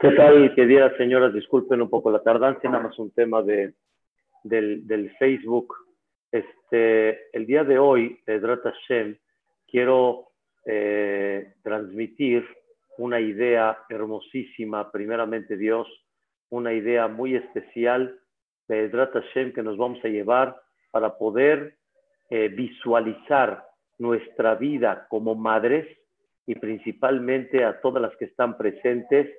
¿Qué tal, queridas señoras? Disculpen un poco la tardancia, nada más un tema de, del, del Facebook. Este, el día de hoy, Pedrat Hashem, quiero eh, transmitir una idea hermosísima, primeramente Dios, una idea muy especial, Pedrat Hashem, que nos vamos a llevar para poder eh, visualizar nuestra vida como madres y principalmente a todas las que están presentes,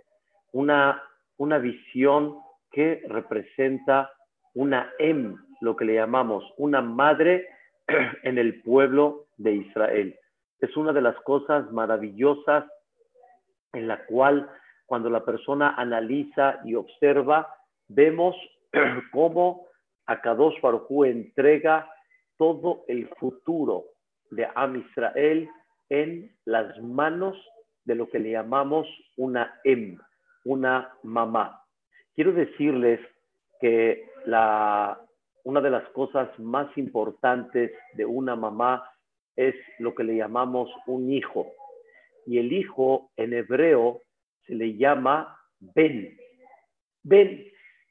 una, una visión que representa una em, lo que le llamamos una madre en el pueblo de Israel. Es una de las cosas maravillosas en la cual cuando la persona analiza y observa, vemos cómo Akadosh Baruj entrega todo el futuro de Am Israel en las manos de lo que le llamamos una em, una mamá. Quiero decirles que la, una de las cosas más importantes de una mamá es lo que le llamamos un hijo. Y el hijo en hebreo se le llama Ben. Ben,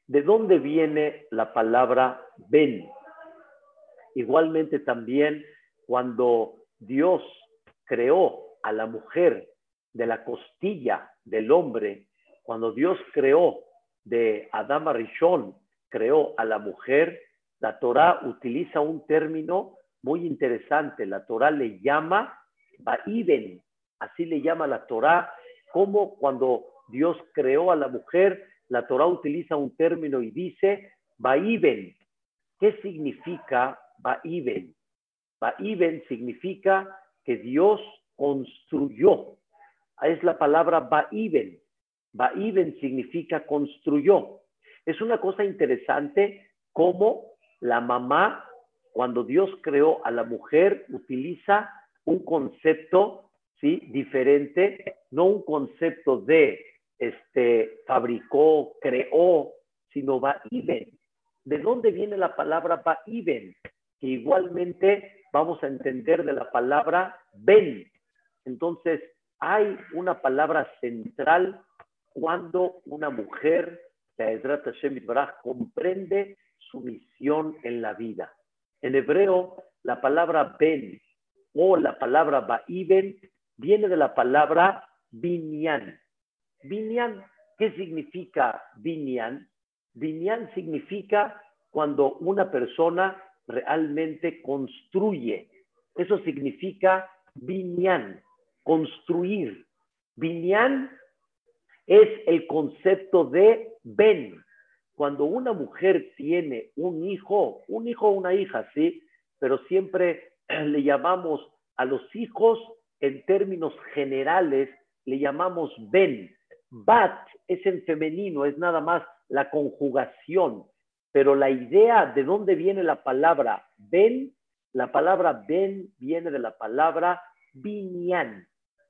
¿de dónde viene la palabra Ben? Igualmente también cuando Dios creó a la mujer de la costilla del hombre, cuando Dios creó de Adama Rishon, creó a la mujer, la Torah utiliza un término muy interesante. La Torah le llama Ba'iben, así le llama la Torah, como cuando Dios creó a la mujer, la Torah utiliza un término y dice Ba'iben. ¿Qué significa Ba'iben? Ba'iben significa que Dios construyó. Es la palabra Ba'iben. Ba'iben significa construyó. Es una cosa interesante cómo la mamá, cuando Dios creó a la mujer, utiliza un concepto ¿sí? diferente, no un concepto de este, fabricó, creó, sino Ba'iben. ¿De dónde viene la palabra Ba'iben? Que igualmente vamos a entender de la palabra Ben. Entonces, hay una palabra central cuando una mujer, la comprende su misión en la vida. En hebreo, la palabra Ben o la palabra Ba'iben viene de la palabra Binyan. Binyan, ¿qué significa Binyan? Binyan significa cuando una persona realmente construye. Eso significa Binyan, construir. Binyan es el concepto de Ben. Cuando una mujer tiene un hijo, un hijo o una hija, sí, pero siempre le llamamos a los hijos en términos generales, le llamamos Ben. Bat es en femenino, es nada más la conjugación, pero la idea de dónde viene la palabra Ben, la palabra Ben viene de la palabra binyan.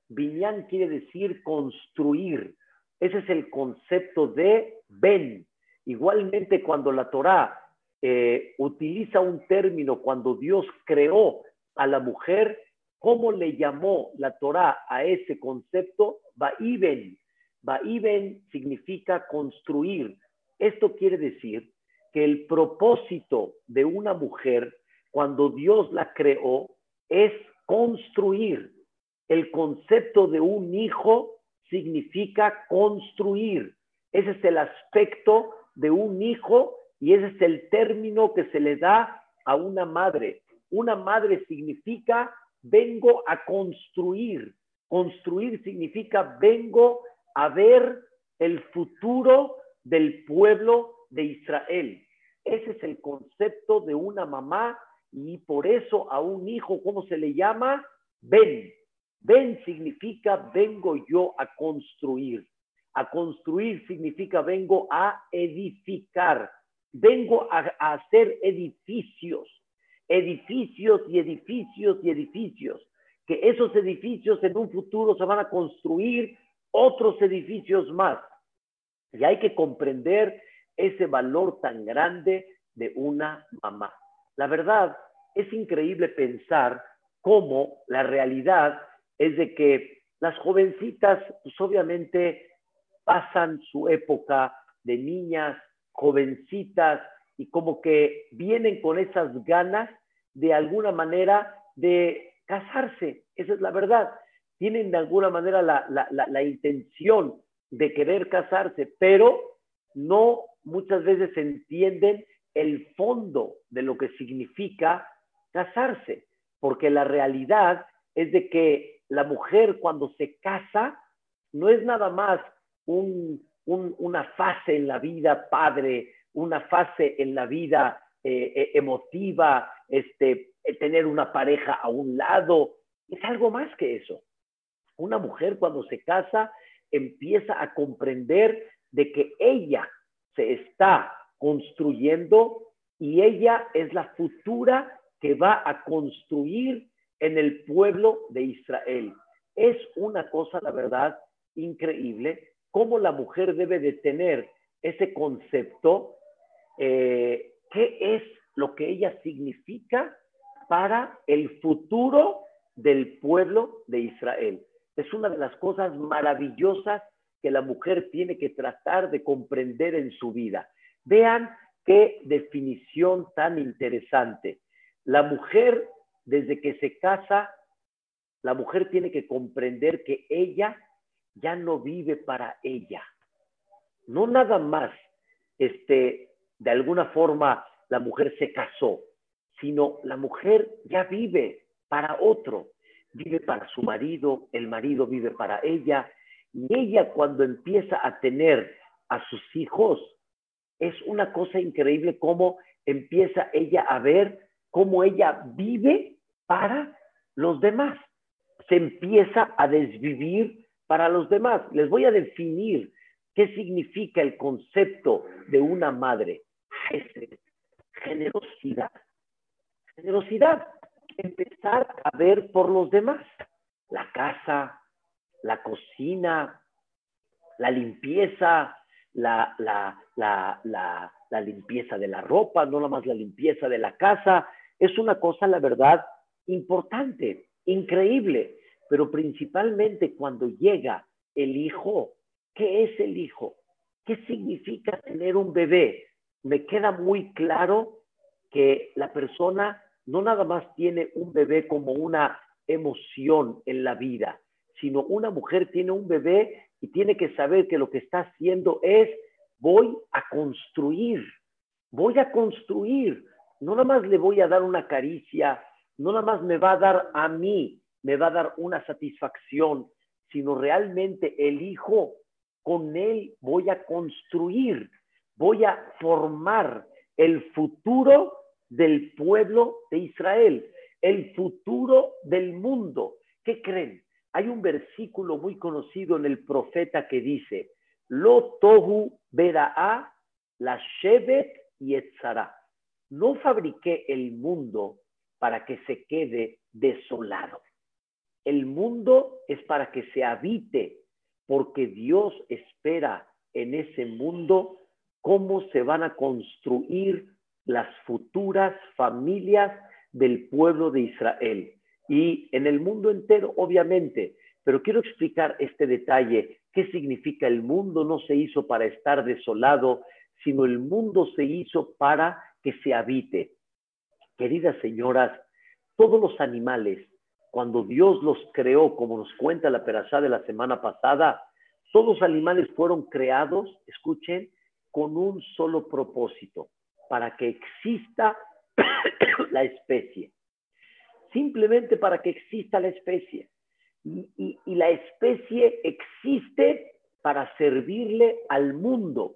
Binyan quiere decir construir. Ese es el concepto de Ben. Igualmente cuando la Torá eh, utiliza un término, cuando Dios creó a la mujer, ¿cómo le llamó la Torá a ese concepto? Ba'iben. Ba'iben significa construir. Esto quiere decir que el propósito de una mujer, cuando Dios la creó, es construir. El concepto de un hijo significa construir. Ese es el aspecto de un hijo y ese es el término que se le da a una madre. Una madre significa vengo a construir. Construir significa vengo a ver el futuro del pueblo de Israel. Ese es el concepto de una mamá y por eso a un hijo, ¿cómo se le llama? Ven. Ven significa vengo yo a construir. A construir significa vengo a edificar. Vengo a, hacer edificios. Edificios y edificios y edificios. Que esos edificios en un futuro se van a construir otros edificios más. Y hay que comprender ese valor tan grande de una mamá. La verdad, es increíble pensar cómo la realidad es de que Las jovencitas, pues obviamente pasan su época de niñas, jovencitas, y como que vienen con esas ganas de alguna manera de casarse. Esa es la verdad. Tienen de alguna manera la, la intención de querer casarse, pero no muchas veces entienden el fondo de lo que significa casarse, porque la realidad es de que la mujer cuando se casa no es nada más una fase en la vida padre, una fase en la vida eh, eh, emotiva, este, tener una pareja a un lado, es algo más que eso. Una mujer cuando se casa empieza a comprender de que ella se está construyendo y ella es la futura que va a construir en el pueblo de Israel. Es una cosa, la verdad, increíble cómo la mujer debe de tener ese concepto, eh, qué es lo que ella significa para el futuro del pueblo de Israel. Es una de las cosas maravillosas que la mujer tiene que tratar de comprender en su vida. Vean qué definición tan interesante. La mujer, desde que se casa, la mujer tiene que comprender que ella ya no vive para ella. No nada más, este, de alguna forma la mujer se casó, sino la mujer ya vive para otro, vive para su marido, el marido vive para ella, ella cuando empieza a tener a sus hijos, es una cosa increíble cómo empieza ella a ver cómo ella vive para los demás. Se empieza a desvivir para los demás. Les voy a definir qué significa el concepto de una madre. Generosidad. Generosidad. Empezar a ver por los demás. La casa, la cocina, la limpieza, la, limpieza de la ropa, no más la limpieza de la casa. Es una cosa, la verdad, importante, increíble pero principalmente cuando llega el hijo, ¿qué es el hijo? ¿Qué significa tener un bebé? Me queda muy claro que la persona no nada más tiene un bebé como una emoción en la vida, sino una mujer tiene un bebé y tiene que saber que lo que está haciendo es voy a construir, voy a construir, no nada más le voy a dar una caricia, no nada más me va a dar a mí, me va a dar una satisfacción, sino realmente el Hijo, con él voy a construir, voy a formar el futuro del pueblo de Israel, el futuro del mundo. ¿Qué creen? Hay un versículo muy conocido en el profeta que dice, Lo tohu a la shevet y. No fabriqué el mundo para que se quede desolado. El mundo es para que se habite, porque Dios espera en ese mundo cómo se van a construir las futuras familias del pueblo de Israel. Y en el mundo entero, obviamente, pero quiero explicar este detalle, qué significa el mundo no se hizo para estar desolado, sino el mundo se hizo para que se habite. Queridas señoras, todos los animales cuando Dios los creó, como nos cuenta la perashá de la semana pasada, todos los animales fueron creados, escuchen, con un solo propósito, para que exista la especie. Simplemente para que exista la especie. Y, la especie existe para servirle al mundo,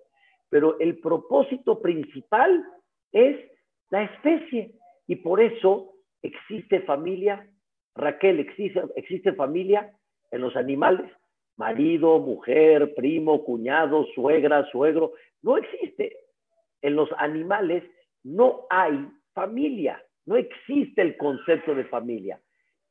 pero el propósito principal es la especie. Y por eso existe familia, Raquel, ¿existe, ¿existe familia en los animales? Marido, mujer, primo, cuñado, suegra, suegro. No existe. En los animales no hay familia. No existe el concepto de familia.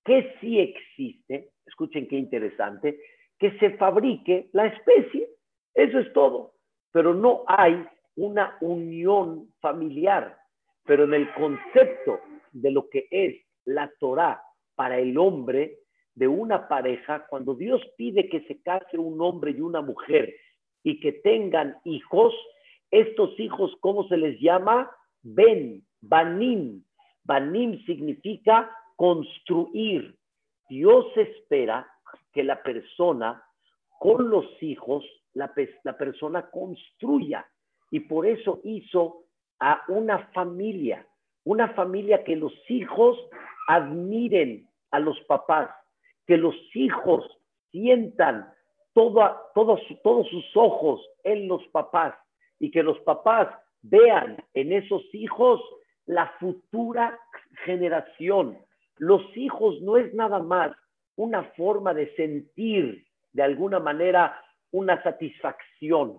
¿Qué sí existe? Escuchen qué interesante. Que se fabrique la especie. Eso es todo. Pero no hay una unión familiar. Pero en el concepto de lo que es la Torah para el hombre, de una pareja, cuando Dios pide que se case un hombre y una mujer y que tengan hijos, estos hijos, ¿cómo se les llama? Ben, banim. Banim significa construir. Dios espera que la persona con los hijos, la, la persona construya. Y por eso hizo a una familia, una familia que los hijos admiren a los papás, que los hijos sientan todo, todos sus ojos en los papás y que los papás vean en esos hijos la futura generación. Los hijos no es nada más una forma de sentir de alguna manera una satisfacción,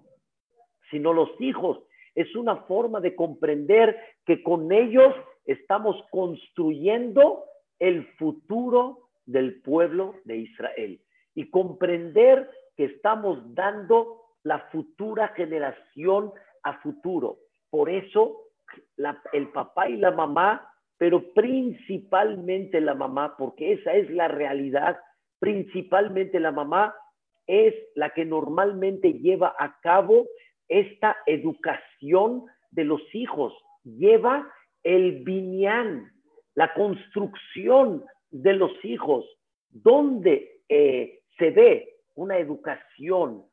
sino los hijos es una forma de comprender que con ellos estamos construyendo el futuro del pueblo de Israel y comprender que estamos dando la futura generación a futuro. Por eso el papá y la mamá, pero principalmente la mamá, porque esa es la realidad, principalmente la mamá es la que normalmente lleva a cabo esta educación de los hijos, lleva el viñán, la construcción de los hijos, donde eh, se ve una educación,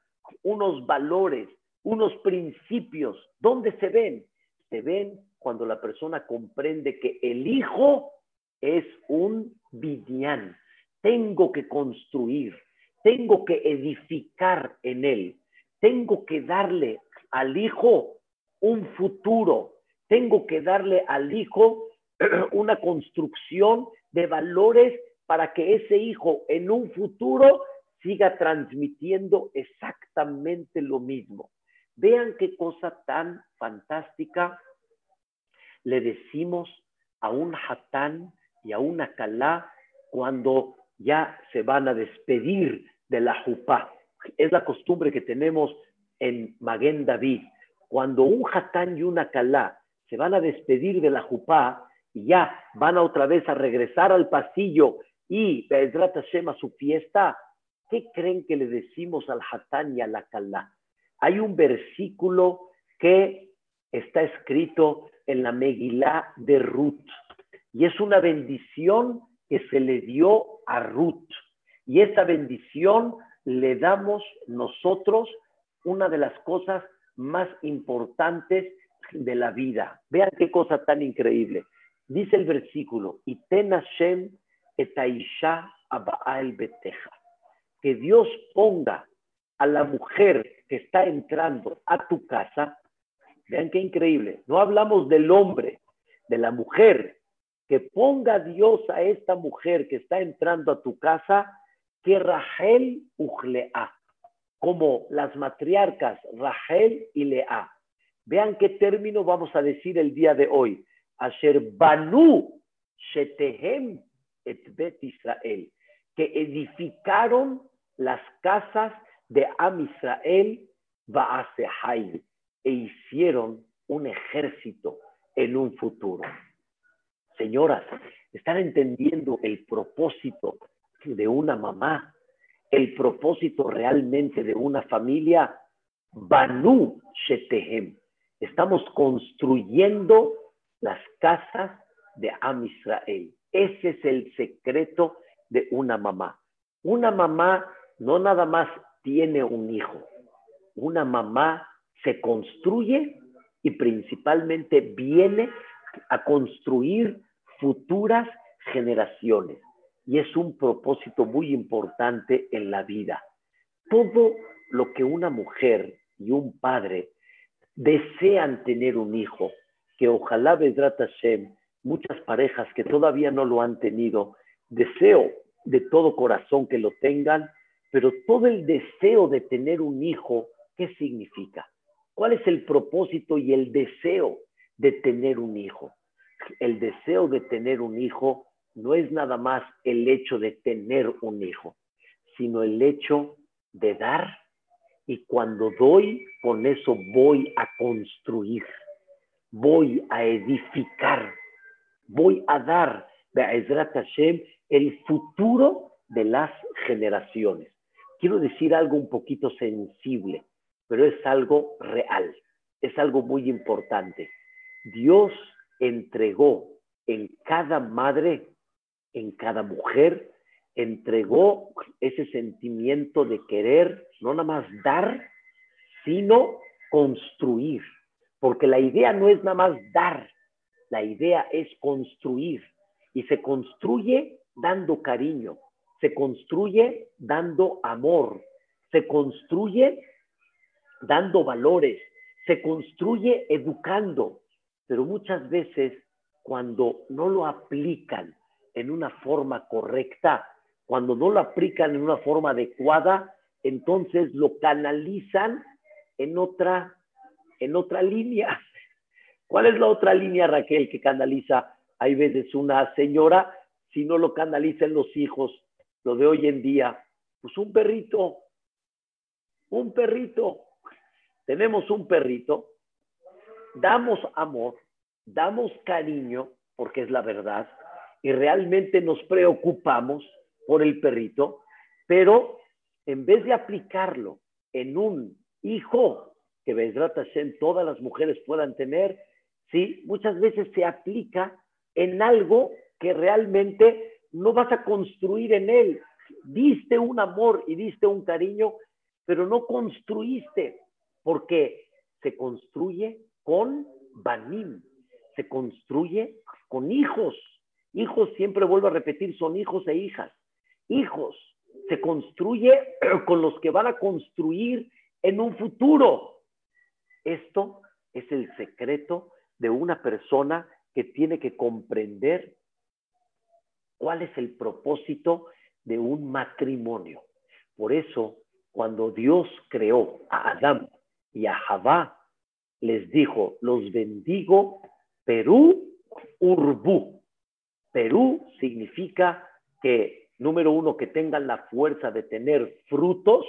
unos valores, unos principios, ¿dónde se ven? Se ven cuando la persona comprende que el hijo es un viñán. Tengo que construir, tengo que edificar en él, tengo que darle al hijo un futuro, tengo que darle al hijo una construcción de valores para que ese hijo en un futuro siga transmitiendo exactamente lo mismo. Vean qué cosa tan fantástica le decimos a un hatán y a una calá cuando ya se van a despedir de la jupá. Es la costumbre que tenemos en Maguen David. Cuando un hatán y una calá se van a despedir de la jupá y ya van a otra vez a regresar al pasillo y Be'ezrat Hashem a su fiesta, ¿qué creen que le decimos al hatán y a la calá? Hay un versículo que está escrito en la Megilá de Ruth y es una bendición que se le dio a Ruth. Y esa bendición le damos nosotros una de las cosas más importantes de la vida. Vean qué cosa tan increíble. Dice el versículo, y ten Hashem etaisha abaal beteja. Que Dios ponga a la mujer que está entrando a tu casa. Vean qué increíble. No hablamos del hombre, de la mujer. Que ponga Dios a esta mujer que está entrando a tu casa, que Rachel Ujlea como las matriarcas Rachel y Lea. Vean qué término vamos a decir el día de hoy. Asher Banu Shetehem et Bet Israel, que edificaron las casas de Am Israel e hicieron un ejército en un futuro. Señoras, ¿están entendiendo el propósito de una mamá el propósito realmente de una familia, Banu Shetehem. Estamos construyendo las casas de Am Israel. Ese es el secreto de una mamá. Una mamá no nada más tiene un hijo. Una mamá se construye y principalmente viene a construir futuras generaciones y es un propósito muy importante en la vida. Todo lo que una mujer y un padre desean tener un hijo, que ojalá Vedrat Hashem, muchas parejas que todavía no lo han tenido, deseo de todo corazón que lo tengan, pero todo el deseo de tener un hijo, ¿qué significa? ¿Cuál es el propósito y el deseo de tener un hijo? El deseo de tener un hijo no es nada más el hecho de tener un hijo, sino el hecho de dar y cuando doy, con eso voy a construir, voy a edificar, voy a dar, Hashem, el futuro de las generaciones. Quiero decir algo un poquito sensible, pero es algo real, es algo muy importante. Dios entregó en cada madre, en cada mujer, entregó ese sentimiento de querer, no nada más dar, sino construir. Porque la idea no es nada más dar, la idea es construir. Y se construye dando cariño, se construye dando amor, se construye dando valores, se construye educando. Pero muchas veces cuando no lo aplican en una forma correcta, cuando no lo aplican en una forma adecuada, entonces lo canalizan en otra, en otra línea. ¿Cuál es la otra línea, Raquel, que canaliza? Hay veces una señora, si no lo canalizan los hijos, lo de hoy en día, pues un perrito, un perrito. Tenemos un perrito, damos amor, damos cariño, porque es la verdad, y realmente nos preocupamos por el perrito, pero en vez de aplicarlo en un hijo que Bezrat Hashem todas las mujeres puedan tener, sí, muchas veces se aplica en algo que realmente no vas a construir en él. Diste un amor y diste un cariño, pero no construiste, porque se construye con banim, se construye con hijos. Hijos, siempre vuelvo a repetir, son hijos e hijas. Hijos, se construye con los que van a construir en un futuro. Esto es el secreto de una persona que tiene que comprender cuál es el propósito de un matrimonio. Por eso, cuando Dios creó a Adán y a Javá, les dijo, los bendigo Perú Urbú. Perú significa que, número uno, que tengan la fuerza de tener frutos.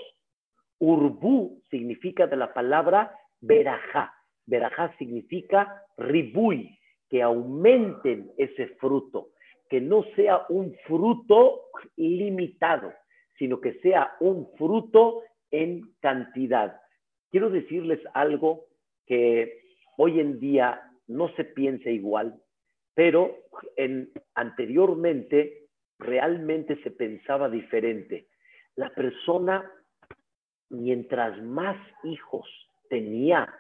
Urbú significa de la palabra verajá. Verajá significa ribuy, que aumenten ese fruto, que no sea un fruto limitado, sino que sea un fruto en cantidad. Quiero decirles algo que hoy en día no se piensa igual, pero en, anteriormente realmente se pensaba diferente. La persona, mientras más hijos tenía,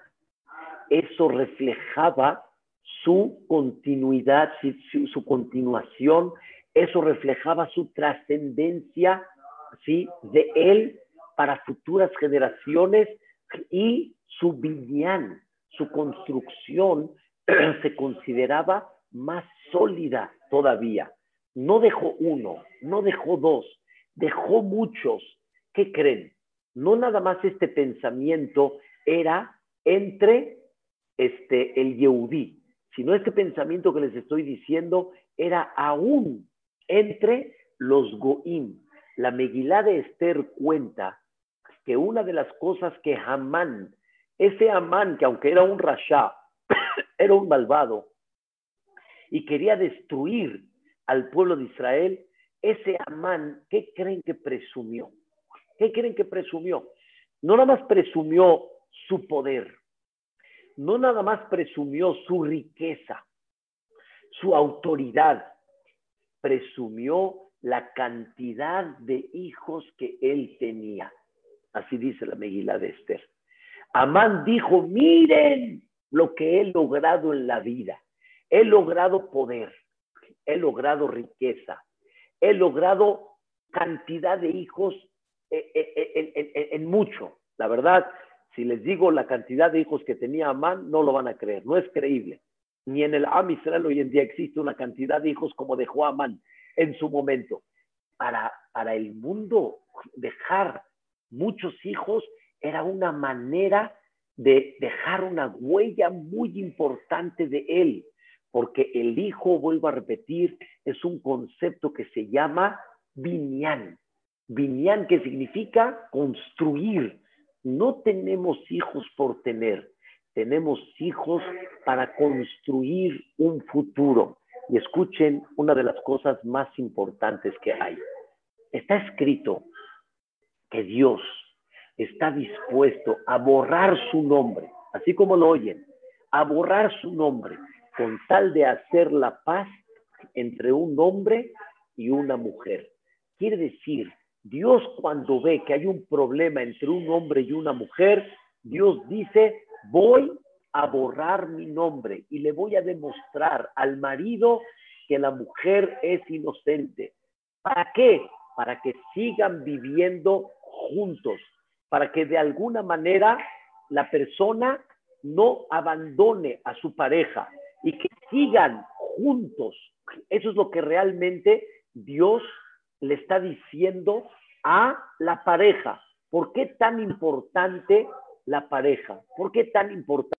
eso reflejaba su continuidad, su, su continuación, eso reflejaba su trascendencia, ¿sí? De él para futuras generaciones y su viñán, su construcción se consideraba más sólida todavía. No dejó uno, no dejó dos, dejó muchos. ¿Qué creen? No nada más este pensamiento era entre este, el Yehudí, sino este pensamiento que les estoy diciendo era aún entre los Goim. La Megilá de Esther cuenta que una de las cosas que Hamán, ese Amán que aunque era un rasha, era un malvado y quería destruir al pueblo de Israel, ese Amán, ¿qué creen que presumió? ¿Qué creen que presumió? No nada más presumió su poder, no nada más presumió su riqueza, su autoridad, presumió la cantidad de hijos que él tenía. Así dice la Megila de Esther. Amán dijo, miren lo que he logrado en la vida. He logrado poder, he logrado riqueza, he logrado cantidad de hijos eh, eh, eh, en, mucho. La verdad, si les digo la cantidad de hijos que tenía Amán, no lo van a creer, no es creíble. Ni en el Am Israel hoy en día existe una cantidad de hijos como dejó Amán en su momento. Para, para el mundo, dejar muchos hijos era una manera de dejar una huella muy importante de él, porque el hijo, vuelvo a repetir, es un concepto que se llama binyan. Binyan que significa construir. No tenemos hijos por tener, tenemos hijos para construir un futuro. Y escuchen una de las cosas más importantes que hay. está escrito que Dios está dispuesto a borrar su nombre, así como lo oyen, a borrar su nombre con tal de hacer la paz entre un hombre y una mujer. Quiere decir, Dios cuando ve que hay un problema entre un hombre y una mujer, Dios dice, voy a borrar mi nombre y le voy a demostrar al marido que la mujer es inocente. ¿Para qué? Para que sigan viviendo juntos, para que de alguna manera la persona no abandone a su pareja y que sigan juntos. Eso es lo que realmente Dios le está diciendo a la pareja. ¿Por qué tan importante la pareja? ¿Por qué tan importante?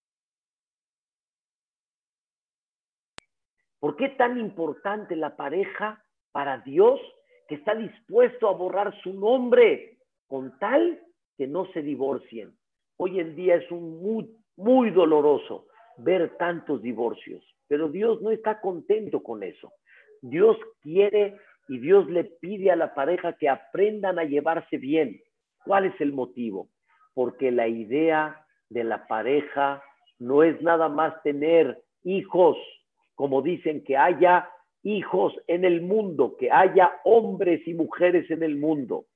¿Por qué tan importante la pareja para Dios que está dispuesto a borrar su nombre con tal que no se divorcien? Hoy en día es un muy, muy doloroso ver tantos divorcios, pero Dios no está contento con eso. Dios quiere y Dios le pide a la pareja que aprendan a llevarse bien. ¿Cuál es el motivo? Porque la idea de la pareja no es nada más tener hijos, como dicen que haya hijos en el mundo, que haya hombres y mujeres en el mundo,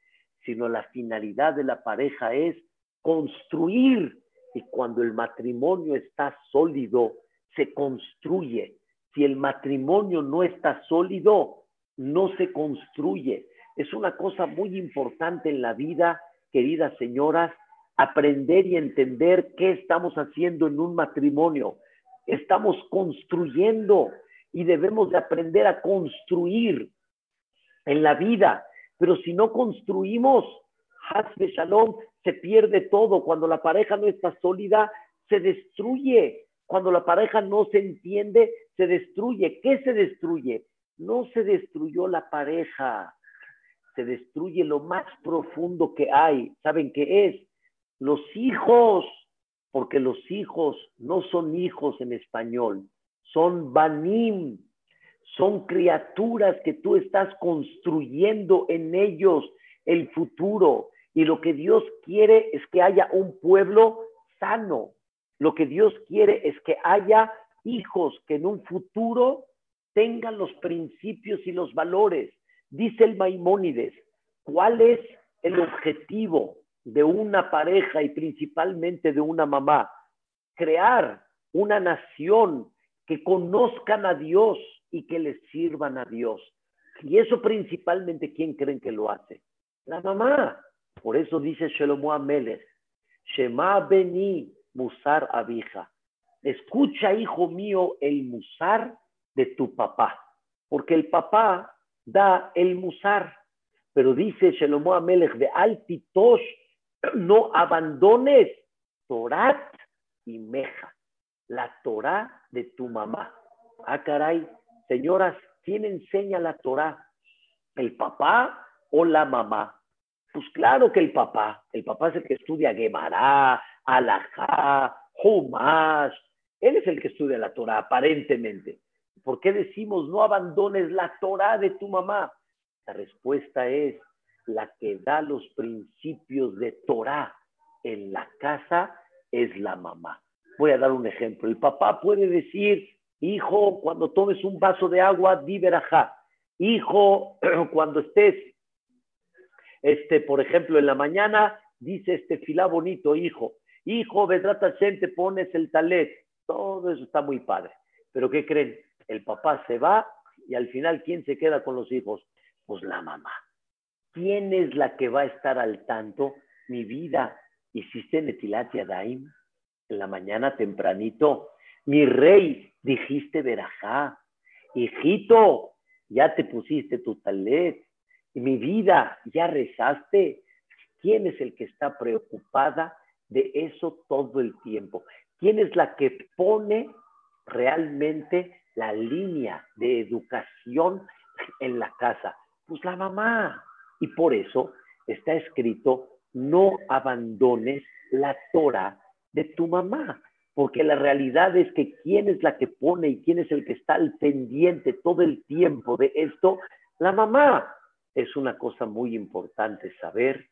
sino la finalidad de la pareja es construir. Y cuando el matrimonio está sólido, se construye. Si el matrimonio no está sólido, no se construye. Es una cosa muy importante en la vida, queridas señoras, aprender y entender qué estamos haciendo en un matrimonio. Estamos construyendo y debemos de aprender a construir en la vida. Pero si no construimos, Hasbe Shalom, se pierde todo. Cuando la pareja no está sólida, se destruye. Cuando la pareja no se entiende, se destruye. ¿Qué se destruye? No se destruyó la pareja, se destruye lo más profundo que hay. ¿Saben qué es? Los hijos, porque los hijos no son hijos en español, son banim, son criaturas que tú estás construyendo en ellos el futuro. Y lo que Dios quiere es que haya un pueblo sano. Lo que Dios quiere es que haya hijos que en un futuro tengan los principios y los valores. Dice el Maimónides, ¿cuál es el objetivo de una pareja y principalmente de una mamá? Crear una nación que conozcan a Dios y que les sirvan a Dios. Y eso principalmente, ¿quién creen que lo hace? La mamá. Por eso dice Shelomo Amelech, Shema Beni Musar Abija. Escucha, hijo mío, el musar de tu papá, porque el papá da el musar, pero dice Shelomo Amelech de Altitosh, no abandones Torat y Meja, la Torah de tu mamá. Ah, caray, señoras, ¿quién enseña la Torah? ¿El papá o la mamá? Pues claro que el papá. El papá es el que estudia Gemara, Alajá, Humash. Él es el que estudia la Torah, aparentemente. ¿Por qué decimos no abandones la Torah de tu mamá? La respuesta es la que da los principios de Torah en la casa es la mamá. Voy a dar un ejemplo. El papá puede decir, hijo, cuando tomes un vaso de agua, di verajá. Hijo, cuando estés, este, por ejemplo, en la mañana, dice este filá bonito, hijo. Hijo, Vedrata te pones el talet. Todo eso está muy padre. Pero ¿qué creen? el papá se va y al final, ¿quién se queda con los hijos? Pues la mamá. ¿Quién es la que va a estar al tanto? Mi vida, hiciste netilatia daim en la mañana tempranito. Mi rey, dijiste verajá. Hijito, ya te pusiste tu talet. Mi vida, ya rezaste. ¿Quién es el que está preocupada de eso todo el tiempo? ¿Quién es la que pone realmente la línea de educación en la casa? Pues la mamá. Y por eso está escrito, no abandones la Torah de tu mamá, porque la realidad es que quién es la que pone y quién es el que está al pendiente todo el tiempo de esto, la mamá. es una cosa muy importante saber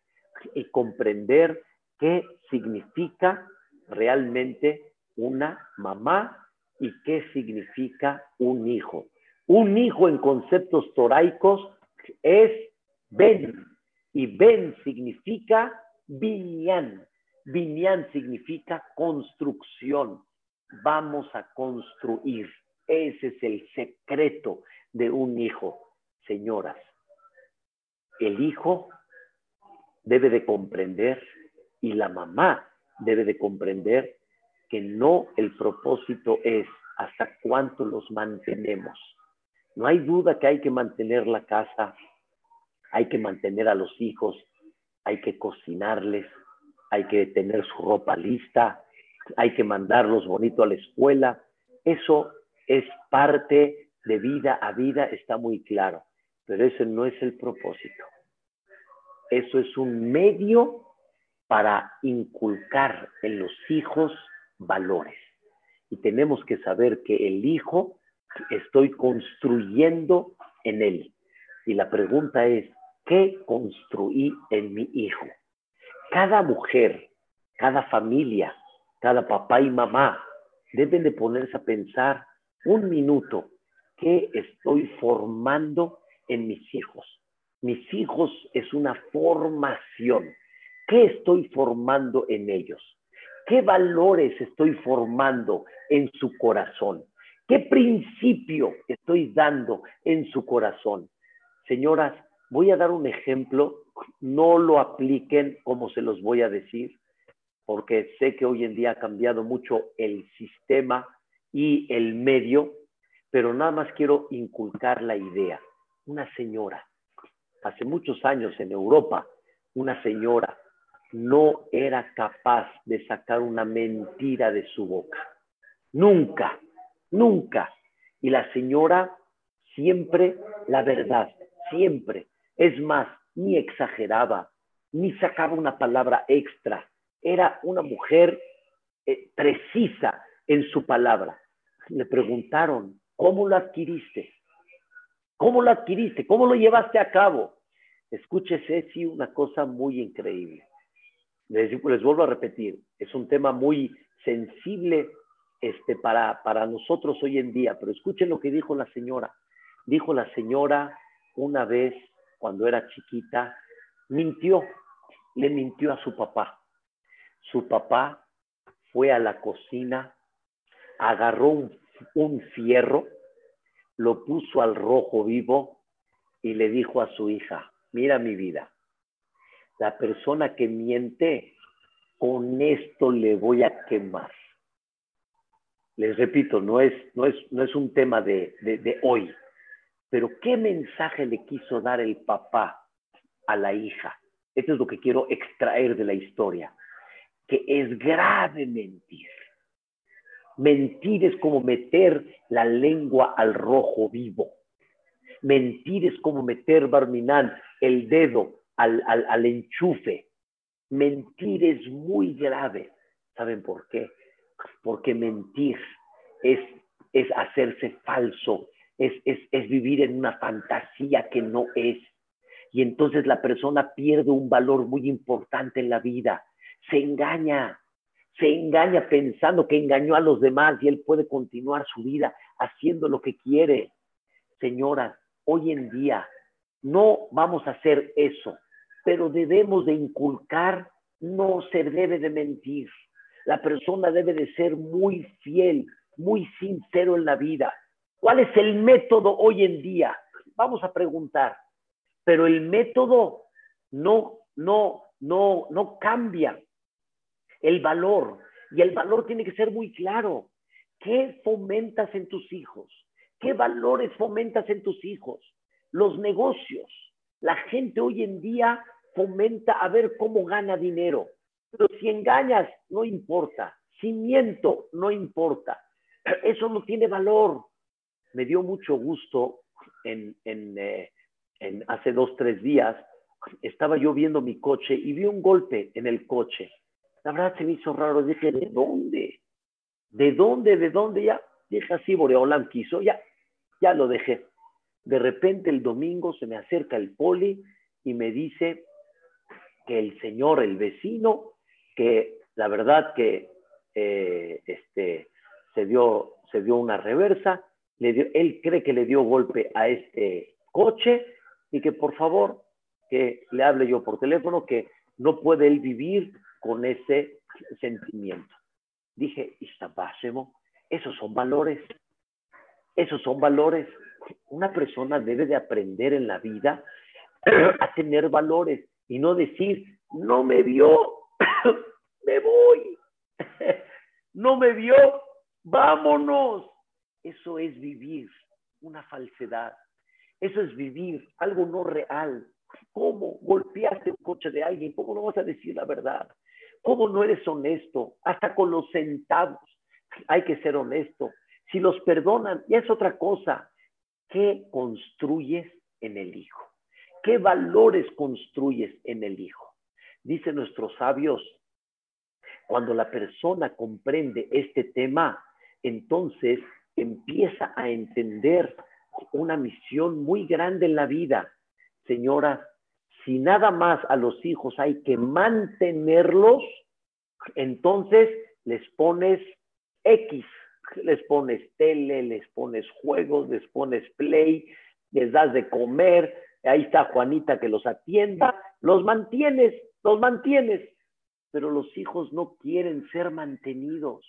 y comprender qué significa realmente una mamá y qué significa un hijo. Un hijo en conceptos toraicos es Ben, y Ben significa binyan. Binyan significa construcción. Vamos a construir. Ese es el secreto de un hijo. Señoras, el hijo debe de comprender y la mamá debe de comprender que no el propósito es hasta cuánto los mantenemos. No hay duda que hay que mantener la casa, hay que mantener a los hijos, hay que cocinarles, hay que tener su ropa lista, hay que mandarlos bonito a la escuela. Eso es parte de vida a vida, está muy claro, pero ese no es el propósito. Eso es un medio para inculcar en los hijos valores. Y tenemos que saber que el hijo estoy construyendo en él. Y la pregunta es, ¿qué construí en mi hijo? Cada mujer, cada familia, cada papá y mamá deben de ponerse a pensar un minuto, ¿qué estoy formando en mis hijos? Mis hijos es una formación. ¿Qué estoy formando en ellos? ¿Qué valores estoy formando en su corazón? ¿Qué principio estoy dando en su corazón? Señoras, voy a dar un ejemplo, no lo apliquen como se los voy a decir, porque sé que hoy en día ha cambiado mucho el sistema y el medio, pero nada más quiero inculcar la idea. Una señora, hace muchos años en Europa, una señora no era capaz de sacar una mentira de su boca. Nunca, nunca. Y la señora siempre la verdad, siempre. Es más, ni exageraba, ni sacaba una palabra extra. Era una mujer eh, precisa en su palabra. Le preguntaron, ¿cómo lo adquiriste? ¿Cómo lo adquiriste? ¿Cómo lo llevaste a cabo? Escúchese, sí, una cosa muy increíble les, vuelvo a repetir, es un tema muy sensible este, para, para nosotros hoy en día, pero escuchen lo que dijo la señora. Dijo la señora una vez, cuando era chiquita, mintió, le mintió a su papá. Su papá fue a la cocina, agarró un, fierro, lo puso al rojo vivo y le dijo a su hija, mira mi vida, la persona que miente, con esto le voy a quemar. Les repito, no es, no es, no es un tema de hoy, pero ¿qué mensaje le quiso dar el papá a la hija? Esto es lo que quiero extraer de la historia, que es grave mentir. Mentir es como meter la lengua al rojo vivo. Mentir es como meter, Barminán, el dedo al, enchufe. Mentir es muy grave. ¿Saben por qué? Porque mentir es, es hacerse falso, es, es, es vivir en una fantasía que no es. Y entonces la persona pierde un valor muy importante en la vida. Se engaña, se engaña pensando que engañó a los demás y él puede continuar su vida haciendo lo que quiere. Señoras, hoy en día no vamos a hacer eso pero debemos de inculcar, no se debe de mentir. La persona debe de ser muy fiel, muy sincero en la vida. ¿Cuál es el método hoy en día? Vamos a preguntar. Pero el método no, no, no, no cambia. El valor. Y el valor tiene que ser muy claro. ¿Qué fomentas en tus hijos? ¿Qué valores fomentas en tus hijos? Los negocios. La gente hoy en día fomenta a ver cómo gana dinero. Pero si engañas, no importa. Si miento, no importa. Eso no tiene valor. Me dio mucho gusto eh, en hace dos, tres días. Estaba yo viendo mi coche y vi un golpe en el coche. La verdad se me hizo raro. Dije, ¿de dónde? ¿De dónde? ¿De dónde? Ya dije así, Boreolam quiso. Ya, ya lo dejé. De repente el domingo se me acerca el poli y me dice que el señor, el vecino, que la verdad que eh, este, se, dio, se dio una reversa, le dio, él cree que le dio golpe a este coche y que por favor que le hable yo por teléfono, que no puede él vivir con ese sentimiento. Dije, esos son valores, esos son valores. Una persona debe de aprender en la vida a tener valores y no decir, no me vio, me voy, no me vio, vámonos. Eso es vivir una falsedad. Eso es vivir algo no real. ¿Cómo golpeaste el coche de alguien? ¿Cómo no vas a decir la verdad? ¿Cómo no eres honesto? Hasta con los centavos hay que ser honesto. Si los perdonan, ya es otra cosa. ¿Qué construyes en el hijo? ¿Qué valores construyes en el hijo? Dicen nuestros sabios, cuando la persona comprende este tema, entonces empieza a entender una misión muy grande en la vida. Señoras, si nada más a los hijos hay que mantenerlos, entonces les pones X, les pones tele, les pones juegos, les pones play, les das de comer, ahí está Juanita que los atienda, los mantienes, los mantienes, pero los hijos no quieren ser mantenidos,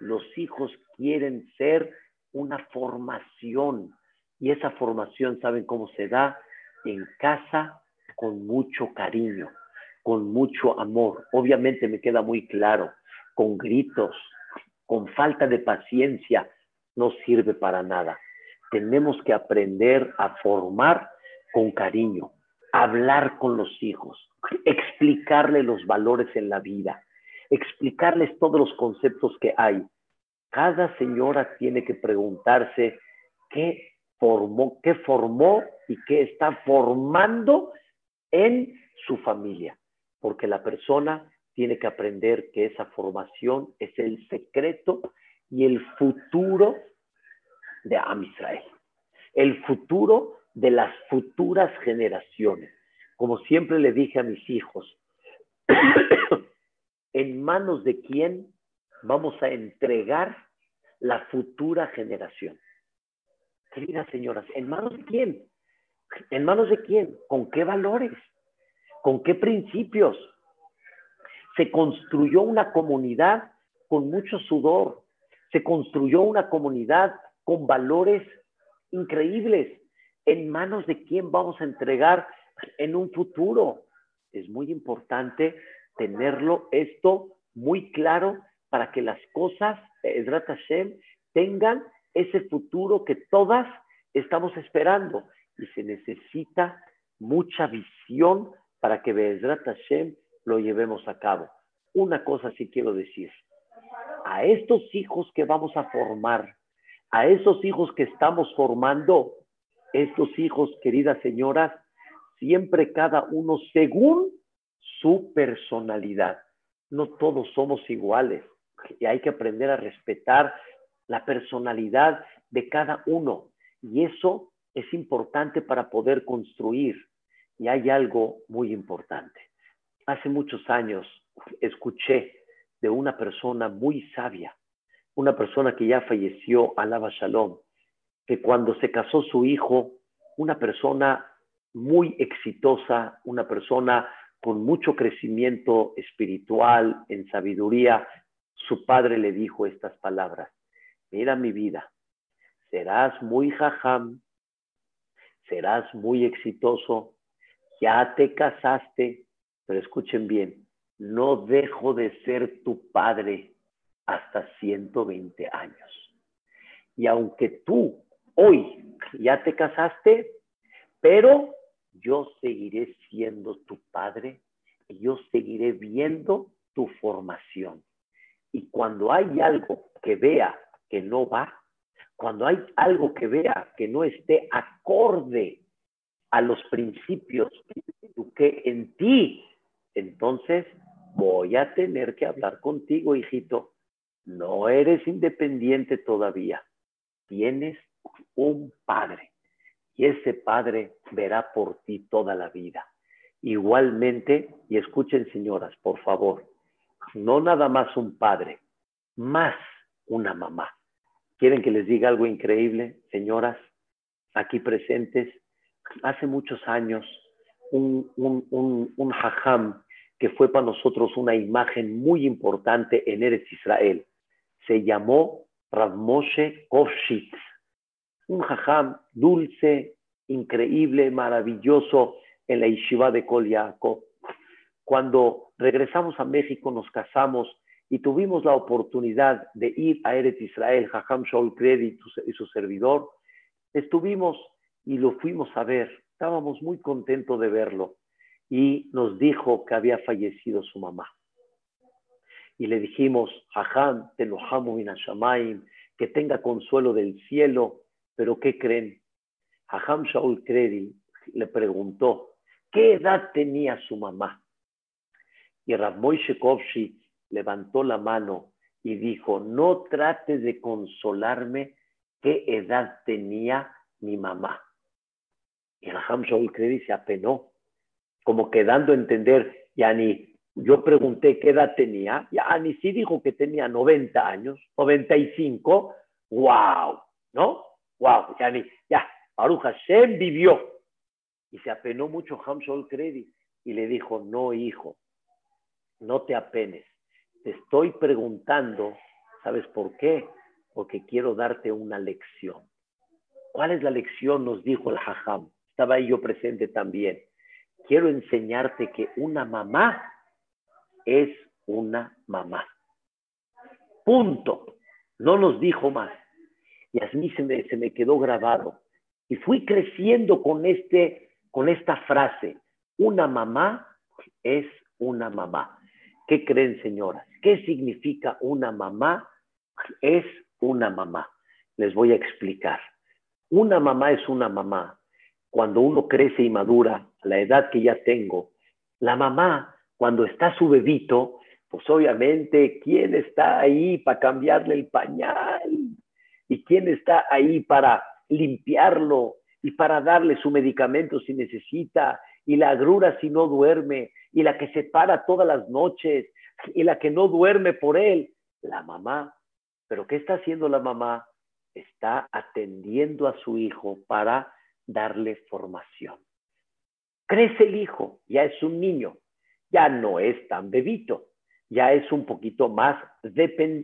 los hijos quieren ser una formación y esa formación, ¿saben cómo se da? En casa con mucho cariño, con mucho amor. Obviamente me queda muy claro, con gritos, con falta de paciencia, no sirve para nada. Tenemos que aprender a formar con cariño, hablar con los hijos, explicarles los valores en la vida, explicarles todos los conceptos que hay. Cada señora tiene que preguntarse qué formó, qué formó y qué está formando en su familia, porque la persona tiene que aprender que esa formación es el secreto y el futuro de Am Israel, el futuro de las futuras generaciones. Como siempre le dije a mis hijos, en manos de quién vamos a entregar la futura generación. Queridas señoras, ¿en manos de quién? ¿En manos de quién? ¿Con qué valores? ¿Con qué principios? Se construyó una comunidad con mucho sudor. Se construyó una comunidad con valores increíbles. ¿En manos de quién vamos a entregar en un futuro? Es muy importante tenerlo esto muy claro para que las cosas, Edrat Hashem, tengan ese futuro que todas estamos esperando. Y se necesita mucha visión para que Bezrat Hashem lo llevemos a cabo. Una cosa sí quiero decir. A estos hijos que vamos a formar, a esos hijos que estamos formando, estos hijos, queridas señoras, siempre cada uno según su personalidad. No todos somos iguales y hay que aprender a respetar la personalidad de cada uno. Y eso es importante para poder construir. Y hay algo muy importante. Hace muchos años escuché de una persona muy sabia, una persona que ya falleció, alaba Shalom, que cuando se casó su hijo, una persona muy exitosa, una persona con mucho crecimiento espiritual, en sabiduría, su padre le dijo estas palabras, mira mi vida, serás muy jajam, serás muy exitoso, ya te casaste, pero escuchen bien, no dejo de ser tu padre hasta 120 años. Y aunque tú hoy ya te casaste, pero yo seguiré siendo tu padre y yo seguiré viendo tu formación. Y cuando hay algo que vea que no va, cuando hay algo que vea que no esté acorde a los principios que en ti, entonces voy a tener que hablar contigo, hijito. No eres independiente todavía. Tienes un padre. y ese padre verá por ti toda la vida. Igualmente, y escuchen señoras, por favor, no nada más un padre, más una mamá. ¿Quieren que les diga algo increíble, señoras, aquí presentes? Hace muchos años, un, un, un, un hajam que fue para nosotros una imagen muy importante en Eretz Israel, se llamó Rav Moshe Kovshitz, un jajam dulce, increíble, maravilloso en la yeshiva de Kol Cuando regresamos a México nos casamos y tuvimos la oportunidad de ir a Eretz Israel, Jajam Shaul Kredi y su servidor. Estuvimos y lo fuimos a ver. Estábamos muy contentos de verlo y nos dijo que había fallecido su mamá. Y le dijimos, Jajam, te enojamos que tenga consuelo del cielo, pero ¿qué creen? Jajam Shaul Kredi le preguntó, ¿qué edad tenía su mamá? Y Rav Moshe levantó la mano y dijo, no trates de consolarme qué edad tenía mi mamá. Y Raham Shaul Kredi se apenó, como quedando a entender, ya ni yo pregunté qué edad tenía, ya ni sí dijo que tenía 90 años, 95, wow, ¿no? Wow, ya ni, ya, Baruch Hashem vivió. Y se apenó mucho Hamshol Kredi y le dijo, no hijo, no te apenes. Te estoy preguntando, ¿sabes por qué? Porque quiero darte una lección. ¿Cuál es la lección? Nos dijo el Hajam. Estaba ahí yo presente también. Quiero enseñarte que una mamá es una mamá. Punto. No nos dijo más. Y a mí se me, se me quedó grabado. Y fui creciendo con, este, con esta frase. Una mamá es una mamá. ¿Qué creen, señoras? ¿Qué significa una mamá? Es una mamá. Les voy a explicar. Una mamá es una mamá. Cuando uno crece y madura, a la edad que ya tengo, la mamá, cuando está su bebito, pues obviamente, ¿quién está ahí para cambiarle el pañal? ¿Y quién está ahí para limpiarlo y para darle su medicamento si necesita? Y la agrura si no duerme y la que se para todas las noches y la que no duerme por él, la mamá. Pero ¿qué está haciendo la mamá? Está atendiendo a su hijo para darle formación. Crece el hijo, ya es un niño, ya no es tan bebito, ya es un poquito más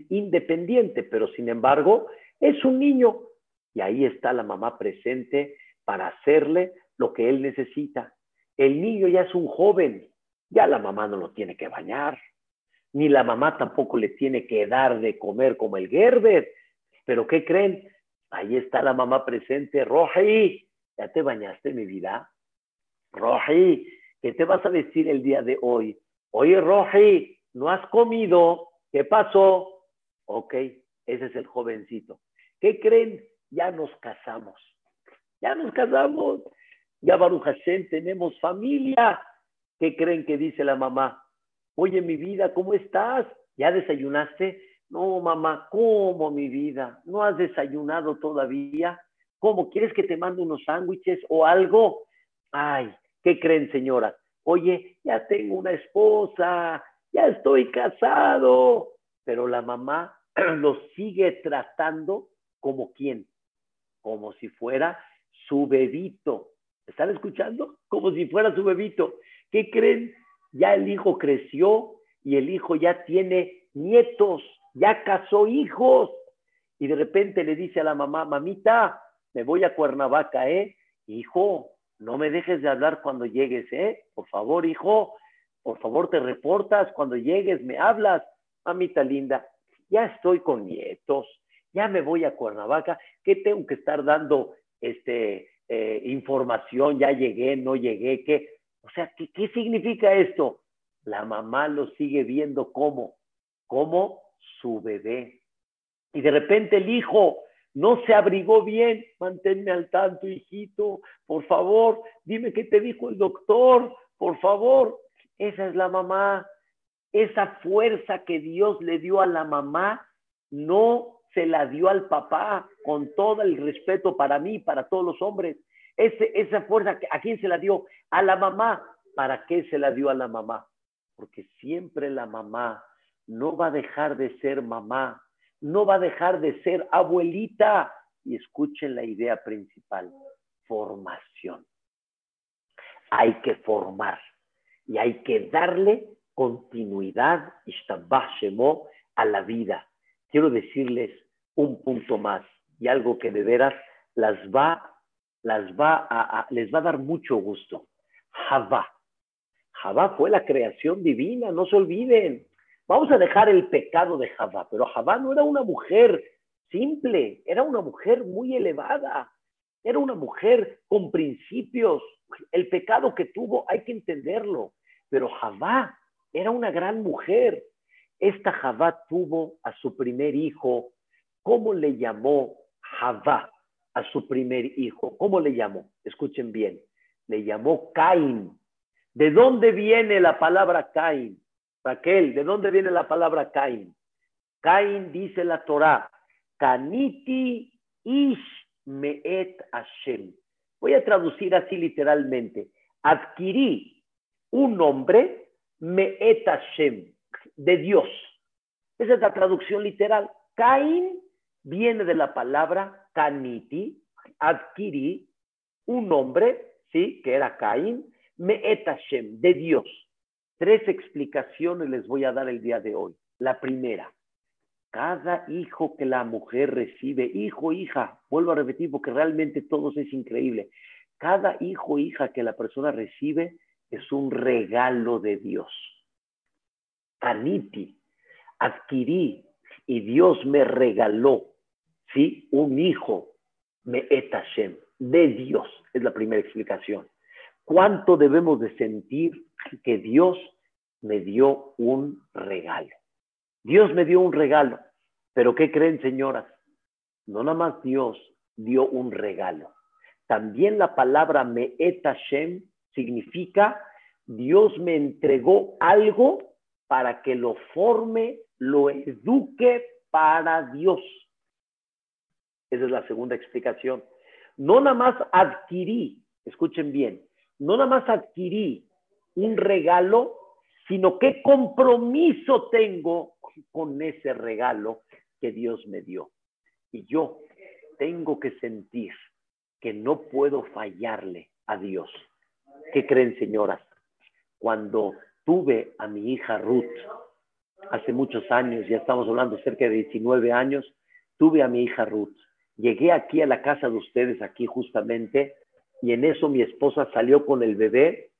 independiente, pero sin embargo es un niño y ahí está la mamá presente para hacerle lo que él necesita. El niño ya es un joven, ya la mamá no lo tiene que bañar, ni la mamá tampoco le tiene que dar de comer como el Gerber. Pero ¿qué creen? Ahí está la mamá presente. Roji, ¿ya te bañaste, mi vida? Roji, ¿qué te vas a decir el día de hoy? Oye, Roji, ¿no has comido? ¿Qué pasó? Ok, ese es el jovencito. ¿Qué creen? Ya nos casamos. Ya nos casamos. Ya Baruch tenemos familia. ¿Qué creen que dice la mamá? Oye, mi vida, ¿cómo estás? ¿Ya desayunaste? No, mamá, ¿cómo mi vida? ¿No has desayunado todavía? ¿Cómo? ¿Quieres que te mande unos sándwiches o algo? Ay, ¿qué creen, señora? Oye, ya tengo una esposa, ya estoy casado. Pero la mamá lo sigue tratando como quién? Como si fuera su bebito. ¿Están escuchando? Como si fuera su bebito. ¿Qué creen? Ya el hijo creció y el hijo ya tiene nietos, ya casó hijos. Y de repente le dice a la mamá, mamita, me voy a Cuernavaca, ¿eh? Hijo, no me dejes de hablar cuando llegues, ¿eh? Por favor, hijo, por favor te reportas cuando llegues, me hablas. Mamita linda, ya estoy con nietos, ya me voy a Cuernavaca, ¿qué tengo que estar dando este, eh, información? Ya llegué, no llegué, ¿qué? O sea, ¿qué, ¿qué significa esto? La mamá lo sigue viendo como, como su bebé. Y de repente el hijo no se abrigó bien, manténme al tanto, hijito, por favor, dime qué te dijo el doctor, por favor. Esa es la mamá. Esa fuerza que Dios le dio a la mamá no se la dio al papá con todo el respeto para mí, para todos los hombres. esa fuerza, ¿a quién se la dio? A la mamá. ¿Para qué se la dio a la mamá? Porque siempre la mamá no va a dejar de ser mamá, no va a dejar de ser abuelita. Y escuchen la idea principal, formación. Hay que formar y hay que darle continuidad, a la vida. Quiero decirles un punto más y algo que de veras las va, las va a, les va a dar mucho gusto. Javá. Javá fue la creación divina, no se olviden. Vamos a dejar el pecado de Javá, pero Javá no era una mujer simple, era una mujer muy elevada, era una mujer con principios. El pecado que tuvo hay que entenderlo, pero Javá era una gran mujer. Esta Javá tuvo a su primer hijo. ¿Cómo le llamó Javá a su primer hijo? ¿Cómo le llamó? Escuchen bien. Le llamó Caín. ¿De dónde viene la palabra Caín? Raquel, ¿de dónde viene la palabra Caín? Caín dice la Torah, Kaniti ish meet Hashem. Voy a traducir así literalmente. Adquirí un nombre, meet Hashem, de Dios. Esa es la traducción literal. Caín viene de la palabra Kaniti, adquirí un nombre, ¿sí? Que era Caín, meet Hashem, de Dios. Tres explicaciones les voy a dar el día de hoy. La primera, cada hijo que la mujer recibe, hijo, hija, vuelvo a repetir porque realmente todo es increíble. Cada hijo, hija que la persona recibe es un regalo de Dios. Aniti, adquirí y Dios me regaló, ¿sí? Un hijo, me etashem, de Dios, es la primera explicación. ¿Cuánto debemos de sentir que Dios me dio un regalo. Dios me dio un regalo. Pero ¿qué creen, señoras? No nada más Dios dio un regalo. También la palabra Me'et Hashem significa Dios me entregó algo para que lo forme, lo eduque para Dios. Esa es la segunda explicación. No nada más adquirí, escuchen bien, no nada más adquirí un regalo, sino qué compromiso tengo con ese regalo que Dios me dio. Y yo tengo que sentir que no puedo fallarle a Dios. ¿Qué creen, señoras? Cuando tuve a mi hija Ruth, hace muchos años, ya estamos hablando cerca de 19 años, tuve a mi hija Ruth. Llegué aquí a la casa de ustedes, aquí justamente, y en eso mi esposa salió con el bebé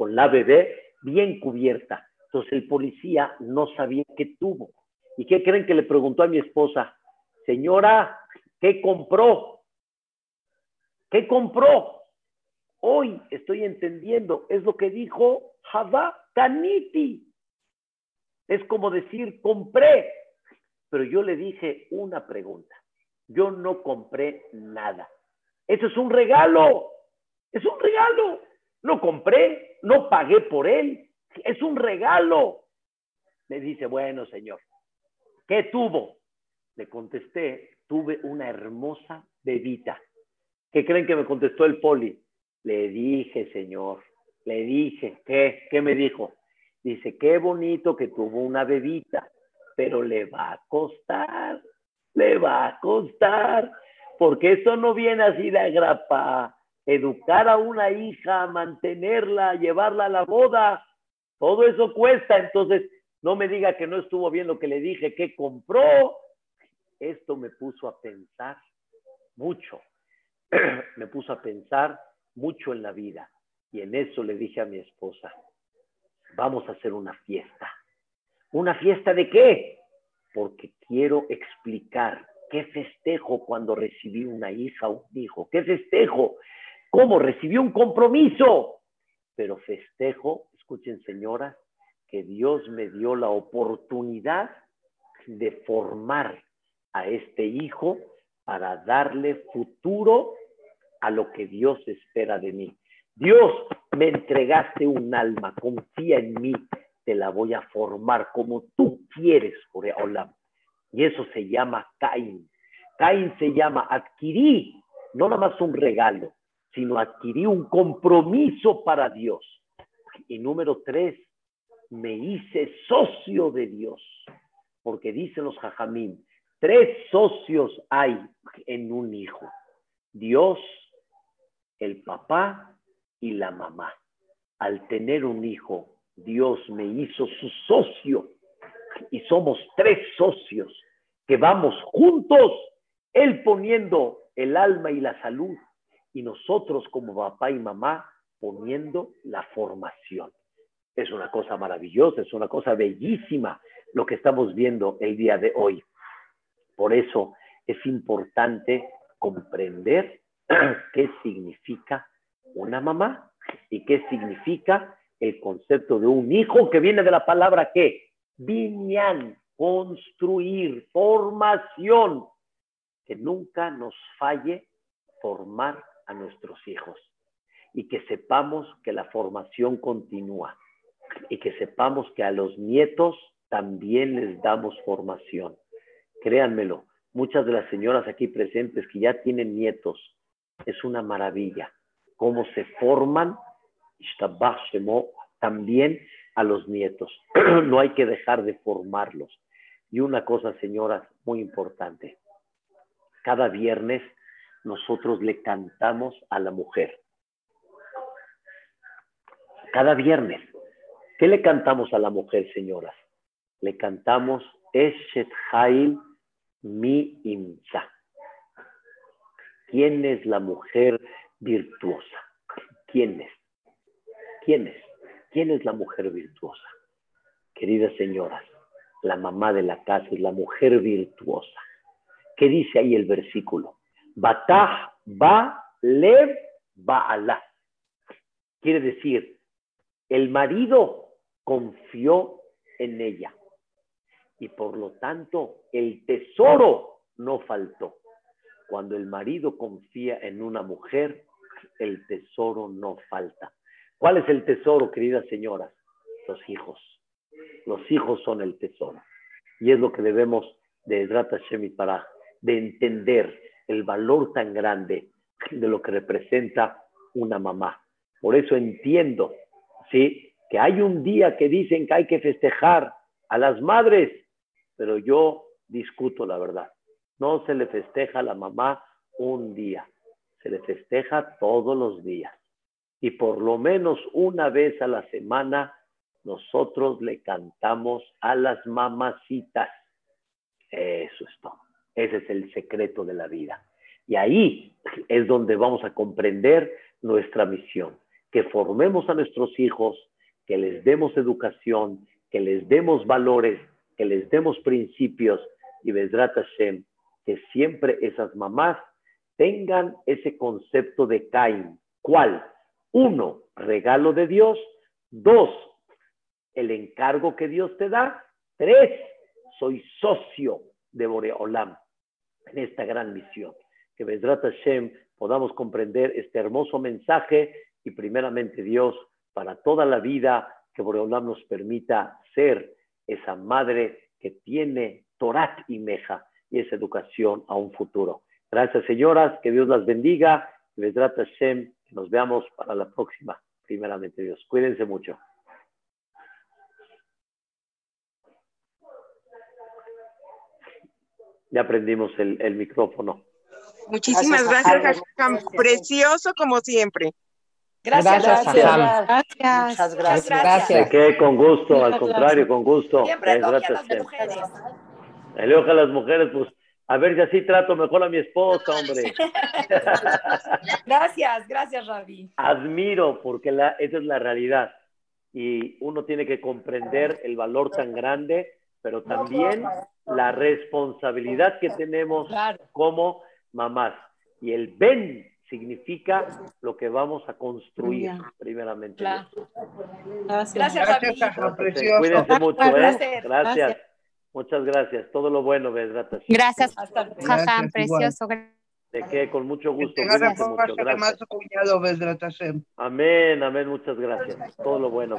con la bebé bien cubierta. Entonces el policía no sabía qué tuvo. ¿Y qué creen que le preguntó a mi esposa? Señora, ¿qué compró? ¿Qué compró? Hoy estoy entendiendo, es lo que dijo Javá Taniti. Es como decir, compré. Pero yo le dije una pregunta. Yo no compré nada. Eso es un regalo. Es un regalo. No compré, no pagué por él. Es un regalo. Me dice, bueno, señor, ¿qué tuvo? Le contesté, tuve una hermosa bebita. ¿Qué creen que me contestó el poli? Le dije, señor, le dije, ¿qué? ¿Qué me dijo? Dice, qué bonito que tuvo una bebita, pero le va a costar, le va a costar, porque eso no viene así de agrapa educar a una hija, mantenerla, llevarla a la boda, todo eso cuesta. Entonces, no me diga que no estuvo bien lo que le dije, que compró. Esto me puso a pensar mucho, me puso a pensar mucho en la vida. Y en eso le dije a mi esposa, vamos a hacer una fiesta. ¿Una fiesta de qué? Porque quiero explicar qué festejo cuando recibí una hija o un hijo, qué festejo ¿Cómo? Recibió un compromiso. Pero festejo, escuchen señora, que Dios me dio la oportunidad de formar a este hijo para darle futuro a lo que Dios espera de mí. Dios, me entregaste un alma, confía en mí, la voy a formar como tú quieres, Olam. Y eso se llama Caín. Caín se llama adquirí, no nada más un regalo, sino adquirí un compromiso para Dios. Y número tres, me hice socio de Dios, porque dicen los jajamín, tres socios hay en un hijo, Dios, el papá y la mamá. Al tener un hijo, Dios me hizo su socio y somos tres socios que vamos juntos, Él poniendo el alma y la salud y nosotros como papá y mamá poniendo la formación. Es una cosa maravillosa, es una cosa bellísima lo que estamos viendo el día de hoy. Por eso es importante comprender qué significa una mamá y qué significa el concepto de un hijo que viene de la palabra que viñan, construir, formación, que nunca nos falle formar a nuestros hijos y que sepamos que la formación continúa y que sepamos que a los nietos también les damos formación. Créanmelo, muchas de las señoras aquí presentes que ya tienen nietos, es una maravilla cómo se forman también a los nietos. no hay que dejar de formarlos. Y una cosa, señoras, muy importante. Cada viernes nosotros le cantamos a la mujer. Cada viernes. ¿Qué le cantamos a la mujer, señoras? Le cantamos Eshet Hail Mi Imza. ¿Quién es la mujer virtuosa? ¿Quién es? ¿Quién es? ¿Quién es la mujer virtuosa? Queridas señoras, la mamá de la casa es la mujer virtuosa. ¿Qué dice ahí el versículo? Batah ba lev ba'ala. Quiere decir, el marido confió en ella y por lo tanto el tesoro no faltó. Cuando el marido confía en una mujer, el tesoro no falta. ¿Cuál es el tesoro, queridas señoras? Los hijos. Los hijos son el tesoro. Y es lo que debemos de para de entender el valor tan grande de lo que representa una mamá. Por eso entiendo, ¿sí? Que hay un día que dicen que hay que festejar a las madres, pero yo discuto la verdad. No se le festeja a la mamá un día, se le festeja todos los días. Y por lo menos una vez a la semana nosotros le cantamos a las mamacitas. Eso es todo. Ese es el secreto de la vida. Y ahí es donde vamos a comprender nuestra misión. Que formemos a nuestros hijos, que les demos educación, que les demos valores, que les demos principios y Besrat Hashem, que siempre esas mamás tengan ese concepto de Cain. ¿Cuál? Uno, regalo de Dios. Dos, el encargo que Dios te da. Tres, soy socio de Boreolam en esta gran misión. Que Besrat Hashem podamos comprender este hermoso mensaje y primeramente Dios para toda la vida que Boreolam nos permita ser esa madre que tiene Torat y Meja y esa educación a un futuro. Gracias, señoras, que Dios las bendiga. Besrat Hashem, nos veamos para la próxima, primeramente Dios. Cuídense mucho. Ya aprendimos el, micrófono. Muchísimas gracias, gracias Precioso como siempre. Gracias, gracias. Gracias. gracias. gracias. De con gusto, al contrario, con gusto. Siempre elogia a las mujeres. Elogia a las mujeres, pues, a ver si así trato mejor a mi esposa, hombre. gracias, gracias, Ravi. Admiro, porque la, esa es la realidad. Y uno tiene que comprender el valor tan grande, pero también la responsabilidad que tenemos como mamás. Y el ven significa lo que vamos a construir, primeramente. Gracias, gracias, gracias Cuídense mucho, ¿eh? Gracias. Muchas gracias. Todo lo bueno, Besratas. Gracias, Jajam, precioso. De que con mucho gusto. mucho, gracias. Amén, amén, muchas gracias. Todo lo bueno.